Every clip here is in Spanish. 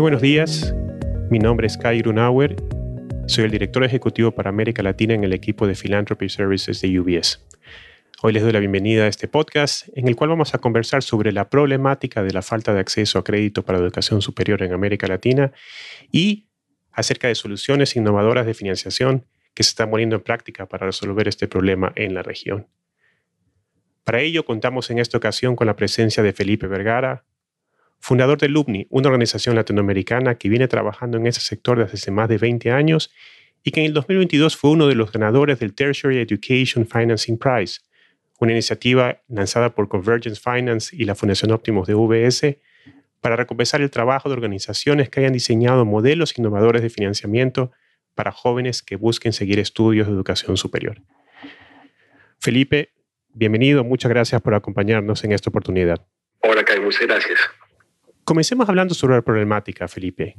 Buenos días, mi nombre es Kai Grunauer, soy el director ejecutivo para América Latina en el equipo de Philanthropy Services de UBS. Hoy les doy la bienvenida a este podcast en el cual vamos a conversar sobre la problemática de la falta de acceso a crédito para educación superior en América Latina y acerca de soluciones innovadoras de financiación que se están poniendo en práctica para resolver este problema en la región. Para ello contamos en esta ocasión con la presencia de Felipe Vergara, fundador de LUBNI, una organización latinoamericana que viene trabajando en ese sector desde hace más de 20 años y que en el 2022 fue uno de los ganadores del Tertiary Education Financing Prize, una iniciativa lanzada por Convergence Finance y la Fundación Optimus de UBS para recompensar el trabajo de organizaciones que hayan diseñado modelos innovadores de financiamiento para jóvenes que busquen seguir estudios de educación superior. Felipe, bienvenido, muchas gracias por acompañarnos en esta oportunidad. Hola, Kai, muchas gracias. Comencemos hablando sobre la problemática, Felipe.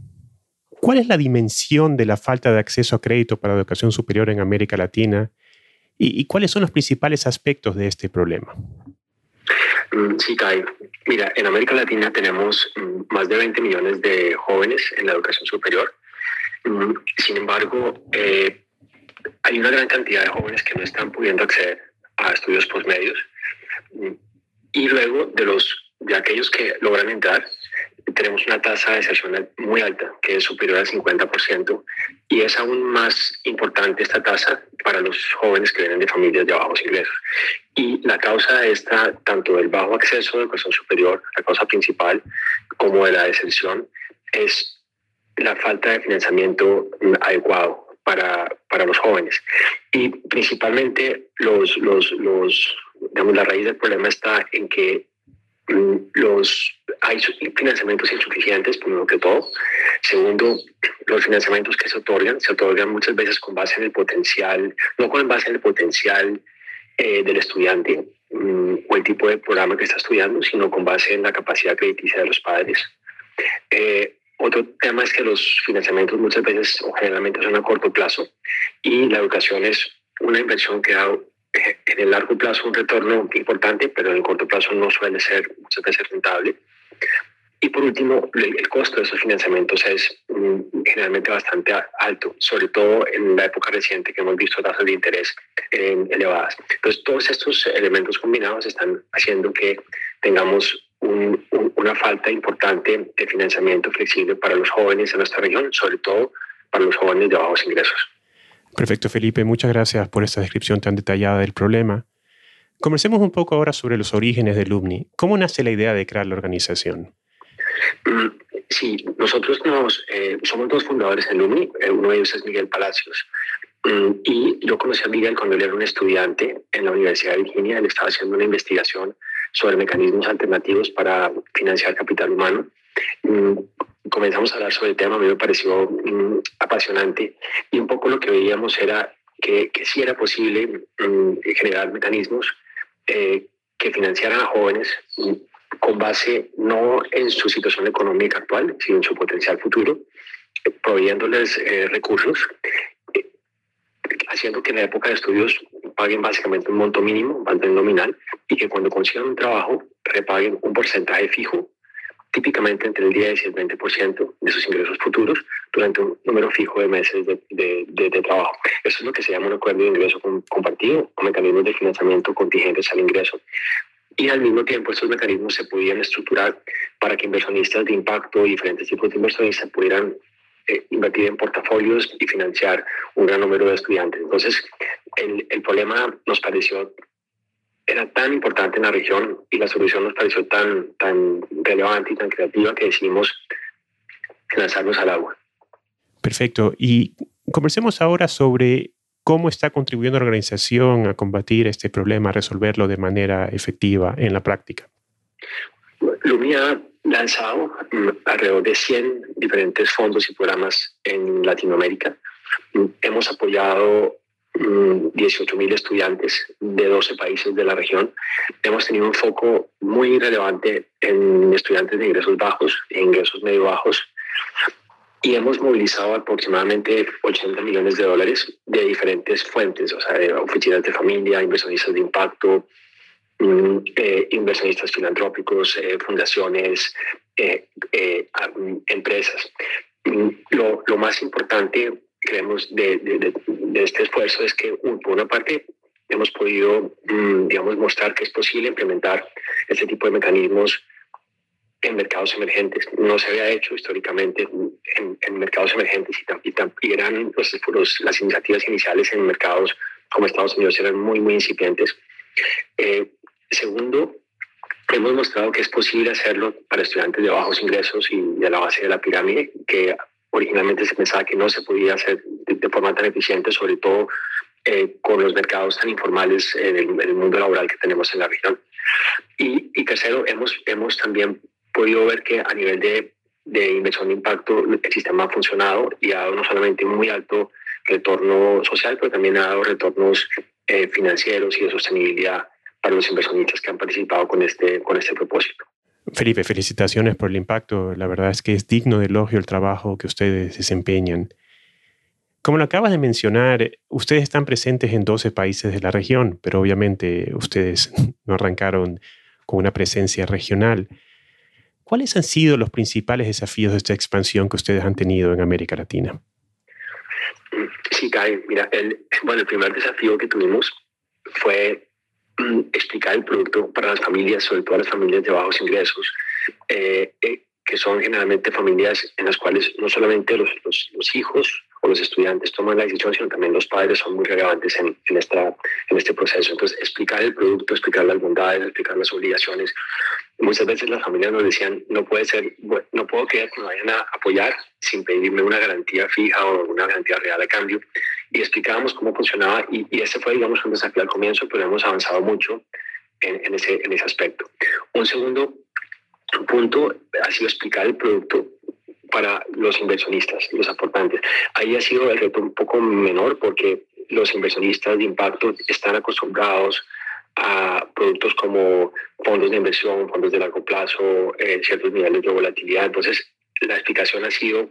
¿Cuál es la dimensión de la falta de acceso a crédito para educación superior en América Latina y, cuáles son los principales aspectos de este problema? Mm, sí, Kai. Mira, en América Latina tenemos mm, más de 20 millones de jóvenes en la educación superior. Mm, sin embargo, eh, hay una gran cantidad de jóvenes que no están pudiendo acceder a estudios postmedios. Y luego de los de aquellos que logran entrar, tenemos una tasa de deserción muy alta, que es superior al 50%, y es aún más importante esta tasa para los jóvenes que vienen de familias de bajos ingresos. Y la causa de esta, tanto del bajo acceso a educación superior, la causa principal, como de la deserción, es la falta de financiamiento adecuado para, para los jóvenes. Y principalmente los, los, los, digamos, la raíz del problema está en que los, hay financiamientos insuficientes, primero que todo. Segundo, los financiamientos que se otorgan, se otorgan muchas veces con base en el potencial, no con base en el potencial eh, del estudiante mm, o el tipo de programa que está estudiando, sino con base en la capacidad crediticia de los padres. Eh, otro tema es que los financiamientos muchas veces o generalmente son a corto plazo y la educación es una inversión que da en el largo plazo un retorno importante, pero en el corto plazo no suele ser muchas veces rentable. Y por último, el costo de esos financiamientos es mm, generalmente bastante alto, sobre todo en la época reciente que hemos visto tasas de interés eh, elevadas. Entonces, todos estos elementos combinados están haciendo que tengamos una falta importante de financiamiento flexible para los jóvenes en nuestra región, sobre todo para los jóvenes de bajos ingresos. Perfecto, Felipe. Muchas gracias por esta descripción tan detallada del problema. Conversemos un poco ahora sobre los orígenes del LUMNI. ¿Cómo nace la idea de crear la organización? Mm, sí, nosotros eh, somos dos fundadores en LUMNI. Eh, uno de ellos es Miguel Palacios. Mm, y yo conocí a Miguel cuando él era un estudiante en la Universidad de Virginia. Él estaba haciendo una investigación sobre mecanismos alternativos para financiar capital humano. Mm, comenzamos a hablar sobre el tema, a mí me pareció mm, apasionante. Y un poco lo que veíamos era que, que sí era posible mm, generar mecanismos eh, que financiaran a jóvenes con base no en su situación económica actual, sino en su potencial futuro, proveyéndoles eh, recursos, eh, haciendo que en la época de estudios paguen básicamente un monto mínimo, un nominal, y que cuando consigan un trabajo repaguen un porcentaje fijo típicamente entre el 10 y el 20% de sus ingresos futuros durante un número fijo de meses de, trabajo. Eso es lo que se llama un acuerdo de ingreso compartido o mecanismos de financiamiento contingentes al ingreso. Y al mismo tiempo estos mecanismos se podían estructurar para que inversionistas de impacto y diferentes tipos de inversionistas pudieran eh, invertir en portafolios y financiar un gran número de estudiantes. Entonces, el problema nos pareció era tan importante en la región y la solución nos pareció tan, tan relevante y tan creativa que decidimos lanzarnos al agua. Perfecto. Y conversemos ahora sobre cómo está contribuyendo la organización a combatir este problema, a resolverlo de manera efectiva en la práctica. Lumi ha lanzado mm, alrededor de 100 diferentes fondos y programas en Latinoamérica. Mm, hemos apoyado 18.000 estudiantes de 12 países de la región. Hemos tenido un foco muy relevante en estudiantes de ingresos bajos e ingresos medio bajos y hemos movilizado aproximadamente 80 millones de dólares de diferentes fuentes, o sea, de oficinas de familia, inversionistas de impacto, mm, eh, inversionistas filantrópicos, eh, fundaciones, eh, eh, empresas. Mm, lo, lo, más importante, creemos, de, de, de, este esfuerzo es que, por una parte, hemos podido, mm, digamos, mostrar que es posible implementar este tipo de mecanismos en mercados emergentes. No se había hecho históricamente en, en mercados emergentes y, y, eran los, las iniciativas iniciales en mercados como Estados Unidos eran muy, muy incipientes. Eh, segundo, hemos mostrado que es posible hacerlo para estudiantes de bajos ingresos y de la base de la pirámide, que originalmente se pensaba que no se podía hacer de, forma tan eficiente, sobre todo eh, con los mercados tan informales en el, mundo laboral que tenemos en la región. Y, y tercero, hemos, hemos también podido ver que a nivel de, de inversión de impacto el sistema ha funcionado y ha dado no solamente un muy alto retorno social, pero también ha dado retornos eh, financieros y de sostenibilidad para los inversionistas que han participado con este, con este propósito. Felipe, felicitaciones por el impacto. La verdad es que es digno de elogio el trabajo que ustedes desempeñan. Como lo acabas de mencionar, ustedes están presentes en 12 países de la región, pero obviamente ustedes no arrancaron con una presencia regional. ¿Cuáles han sido los principales desafíos de esta expansión que ustedes han tenido en América Latina? Sí, Kai, mira, bueno, el primer desafío que tuvimos fue explicar el producto para las familias, sobre todo las familias de bajos ingresos, eh, eh, que son generalmente familias en las cuales no solamente los, los, los hijos o los estudiantes toman la decisión, sino también los padres son muy relevantes en, en, esta, en este proceso. Entonces, explicar el producto, explicar las bondades, explicar las obligaciones. Muchas veces las familias nos decían, no puede ser, no puedo creer que me vayan a apoyar sin pedirme una garantía fija o una garantía real a cambio. Y explicábamos cómo funcionaba y, y ese fue, digamos, un desafío al comienzo, pero hemos avanzado mucho en, en, ese, en ese aspecto. Un segundo punto ha sido explicar el producto para los inversionistas, los aportantes. Ahí ha sido el reto un poco menor porque los inversionistas de impacto están acostumbrados a productos como fondos de inversión, fondos de largo plazo, eh, ciertos niveles de volatilidad. Entonces, la explicación ha sido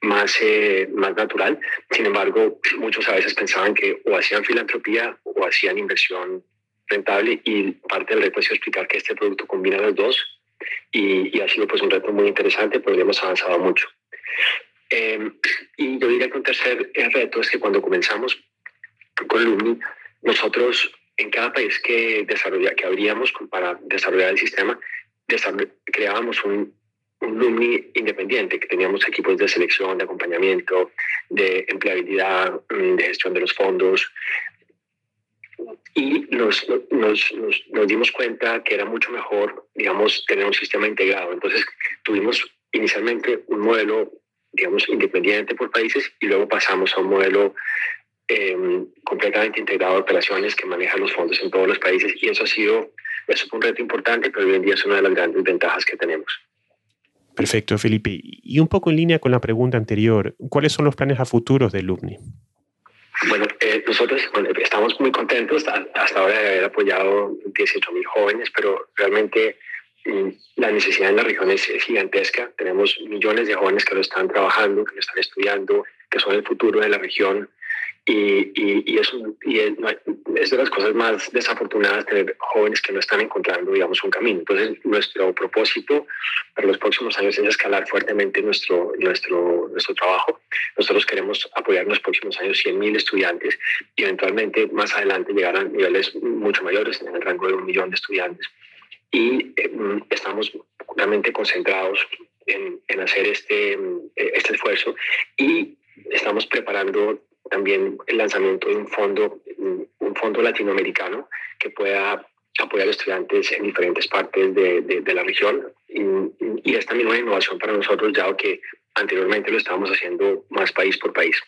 más, eh, más natural. Sin embargo, muchos a veces pensaban que o hacían filantropía o hacían inversión rentable y parte del reto sido explicar que este producto combina los dos y, ha sido pues un reto muy interesante porque hemos avanzado mucho. Eh, y yo diría que un tercer reto es que cuando comenzamos con LUMNI, nosotros en cada país que, desarrolla, que abríamos para desarrollar el sistema, creábamos un, un LUMNI independiente, que teníamos equipos de selección, de acompañamiento, de empleabilidad, mm, de gestión de los fondos, y nos, nos, nos, dimos cuenta que era mucho mejor, digamos, tener un sistema integrado. Entonces tuvimos inicialmente un modelo, digamos, independiente por países y luego pasamos a un modelo em, completamente integrado de operaciones que maneja los fondos en todos los países y eso ha sido, eso fue un reto importante, pero hoy en día es una de las grandes ventajas que tenemos. Perfecto, Felipe. Y un poco en línea con la pregunta anterior, ¿cuáles son los planes a futuros de Lumni? Bueno, eh, nosotros estamos muy contentos hasta ahora de haber apoyado 18 mil jóvenes, pero realmente mm, la necesidad en la región es, gigantesca. Tenemos millones de jóvenes que lo están trabajando, que lo están estudiando, que son el futuro de la región. Y, y, es, y es, de las cosas más desafortunadas tener jóvenes que no están encontrando, digamos, un camino. Entonces, nuestro propósito para los próximos años es escalar fuertemente nuestro, nuestro, nuestro trabajo. Nosotros queremos apoyar en los próximos años 100.000 estudiantes y eventualmente más adelante llegar a niveles mucho mayores, en el rango de un millón de estudiantes. Y eh, estamos realmente concentrados en, en hacer este, este esfuerzo y estamos preparando también el lanzamiento de un fondo, un fondo latinoamericano que pueda apoyar a estudiantes en diferentes partes de, de, la región. Y, y, es también una innovación para nosotros, ya que anteriormente lo estábamos haciendo más país por país.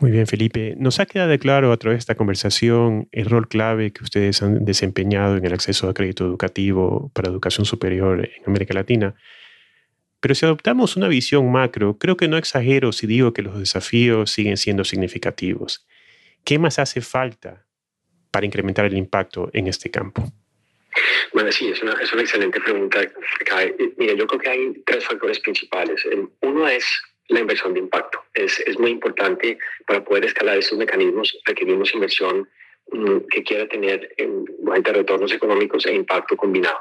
Muy bien, Felipe. Nos ha quedado claro a través de esta conversación el rol clave que ustedes han desempeñado en el acceso a crédito educativo para educación superior en América Latina. Pero si adoptamos una visión macro, creo que no exagero si digo que los desafíos siguen siendo significativos. ¿Qué más hace falta para incrementar el impacto en este campo? Bueno, sí, es una, es una excelente pregunta. Mira, yo creo que hay tres factores principales. Uno es la inversión de impacto. Es, es muy importante para poder escalar estos mecanismos. Requerimos inversión mm, que quiera tener en, retornos económicos e impacto combinado.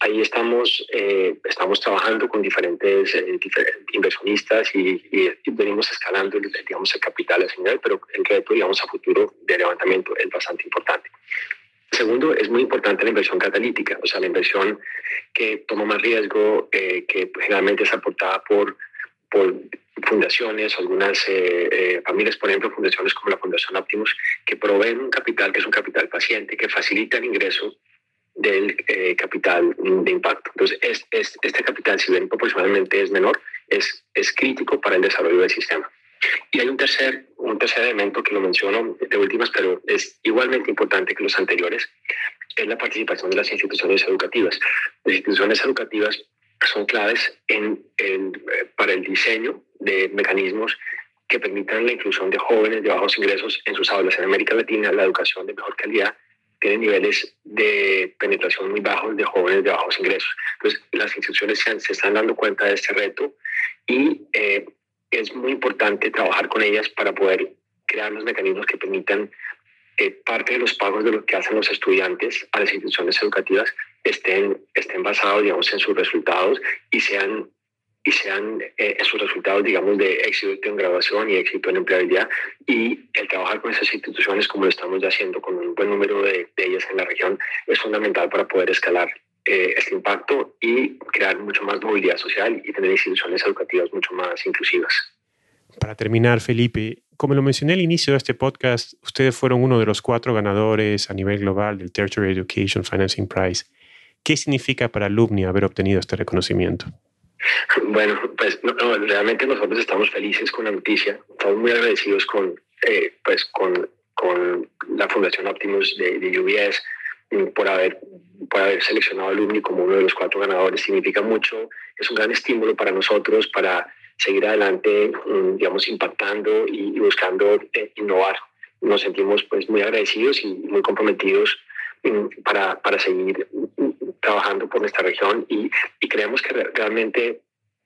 Ahí estamos, eh, estamos trabajando con diferentes, eh, inversionistas y, venimos escalando digamos, el capital a señal, pero el reto digamos, a futuro de levantamiento es bastante importante. Segundo, es muy importante la inversión catalítica, o sea, la inversión que toma más riesgo, eh, que generalmente es aportada por, por fundaciones, algunas eh, eh, familias, por ejemplo, fundaciones como la Fundación Optimus, que proveen un capital que es un capital paciente, que facilita el ingreso del capital de impacto. Entonces, es, este capital, si bien proporcionalmente es menor, es, es crítico para el desarrollo del sistema. Y hay un tercer, un tercer elemento que lo menciono de últimas, pero es igualmente importante que los anteriores, es la participación de las instituciones educativas. Las instituciones educativas son claves en, en, eh, para el diseño de mecanismos que permitan la inclusión de jóvenes de bajos ingresos en sus aulas. En América Latina, la educación de mejor calidad tiene niveles de penetración muy bajos de jóvenes de bajos ingresos. Entonces, las instituciones se, se están dando cuenta de este reto y eh, es muy importante trabajar con ellas para poder crear los mecanismos que permitan que parte de los pagos de lo que hacen los estudiantes a las instituciones educativas estén, estén basados, digamos, en sus resultados y sean y sean eh, sus resultados, digamos, de éxito en graduación y éxito en empleabilidad. Y el trabajar con esas instituciones, como lo estamos ya haciendo con un buen número de, ellas en la región, es fundamental para poder escalar eh, este impacto y crear mucho más movilidad social y tener instituciones educativas mucho más inclusivas. Para terminar, Felipe, como lo mencioné al inicio de este podcast, ustedes fueron uno de los cuatro ganadores a nivel global del Tertiary Education Financing Prize. ¿Qué significa para Alumni haber obtenido este reconocimiento? Bueno, pues realmente nosotros estamos felices con la noticia, estamos muy agradecidos con, eh, pues, con, con la Fundación Optimus de, de UBS, por haber, por haber seleccionado a Alumni como uno de los cuatro ganadores. Significa mucho, es un gran estímulo para nosotros para seguir adelante, mm, digamos, impactando y, buscando eh, innovar. Nos sentimos pues muy agradecidos y muy comprometidos mm, para, para seguir mm, trabajando por nuestra región y, creemos que realmente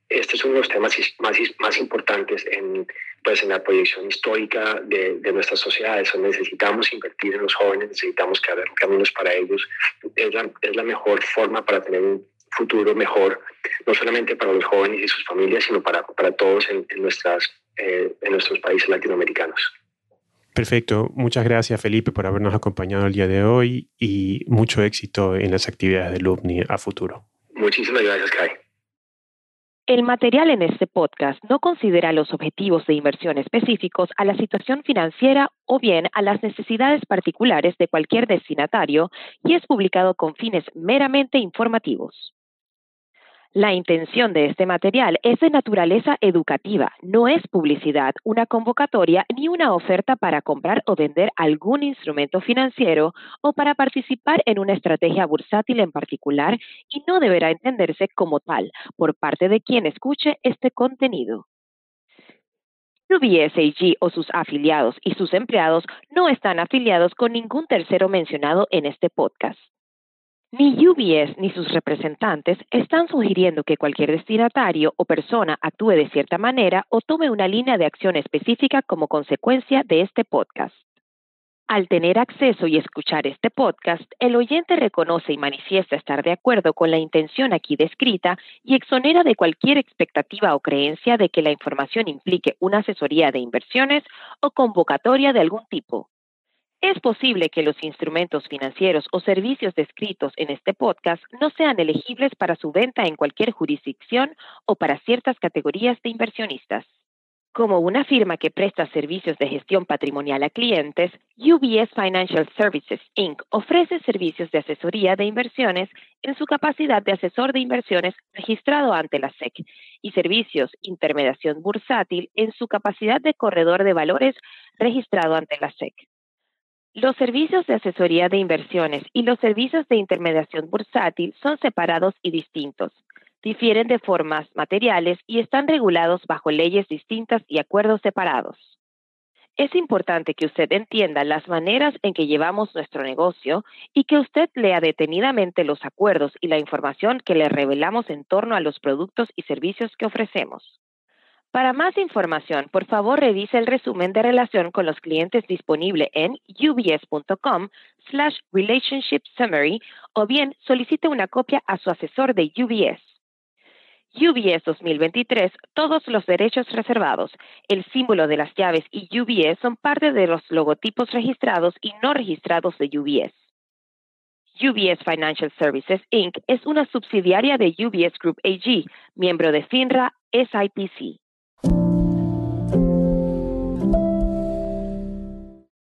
este es uno de los temas más, más importantes en, pues, en la proyección histórica de, nuestras sociedades. Necesitamos invertir en los jóvenes, necesitamos crear caminos para ellos. Es la, es la mejor forma para tener un futuro mejor, no solamente para los jóvenes y sus familias, sino para, para todos en, nuestras, eh, en nuestros países latinoamericanos. Perfecto. Muchas gracias, Felipe, por habernos acompañado el día de hoy y mucho éxito en las actividades de LUBNI a futuro. Muchísimas gracias, Kai. El material en este podcast no considera los objetivos de inversión específicos a la situación financiera o bien a las necesidades particulares de cualquier destinatario y es publicado con fines meramente informativos. La intención de este material es de naturaleza educativa, no es publicidad, una convocatoria ni una oferta para comprar o vender algún instrumento financiero o para participar en una estrategia bursátil en particular y no deberá entenderse como tal por parte de quien escuche este contenido. UBSAG o sus afiliados y sus empleados no están afiliados con ningún tercero mencionado en este podcast. Ni UBS ni sus representantes están sugiriendo que cualquier destinatario o persona actúe de cierta manera o tome una línea de acción específica como consecuencia de este podcast. Al tener acceso y escuchar este podcast, el oyente reconoce y manifiesta estar de acuerdo con la intención aquí descrita y exonera de cualquier expectativa o creencia de que la información implique una asesoría de inversiones o convocatoria de algún tipo. Es posible que los instrumentos financieros o servicios descritos en este podcast no sean elegibles para su venta en cualquier jurisdicción o para ciertas categorías de inversionistas. Como una firma que presta servicios de gestión patrimonial a clientes, UBS Financial Services Inc. ofrece servicios de asesoría de inversiones en su capacidad de asesor de inversiones registrado ante la SEC y servicios intermediación bursátil en su capacidad de corredor de valores registrado ante la SEC. Los servicios de asesoría de inversiones y los servicios de intermediación bursátil son separados y distintos. Difieren de formas materiales y están regulados bajo leyes distintas y acuerdos separados. Es importante que usted entienda las maneras en que llevamos nuestro negocio y que usted lea detenidamente los acuerdos y la información que le revelamos en torno a los productos y servicios que ofrecemos. Para más información, por favor revise el resumen de relación con los clientes disponible en ubs.com slash relationship summary o bien solicite una copia a su asesor de UBS. UBS 2023, todos los derechos reservados, el símbolo de las llaves y UBS son parte de los logotipos registrados y no registrados de UBS. UBS Financial Services Inc. es una subsidiaria de UBS Group AG, miembro de FINRA SIPC.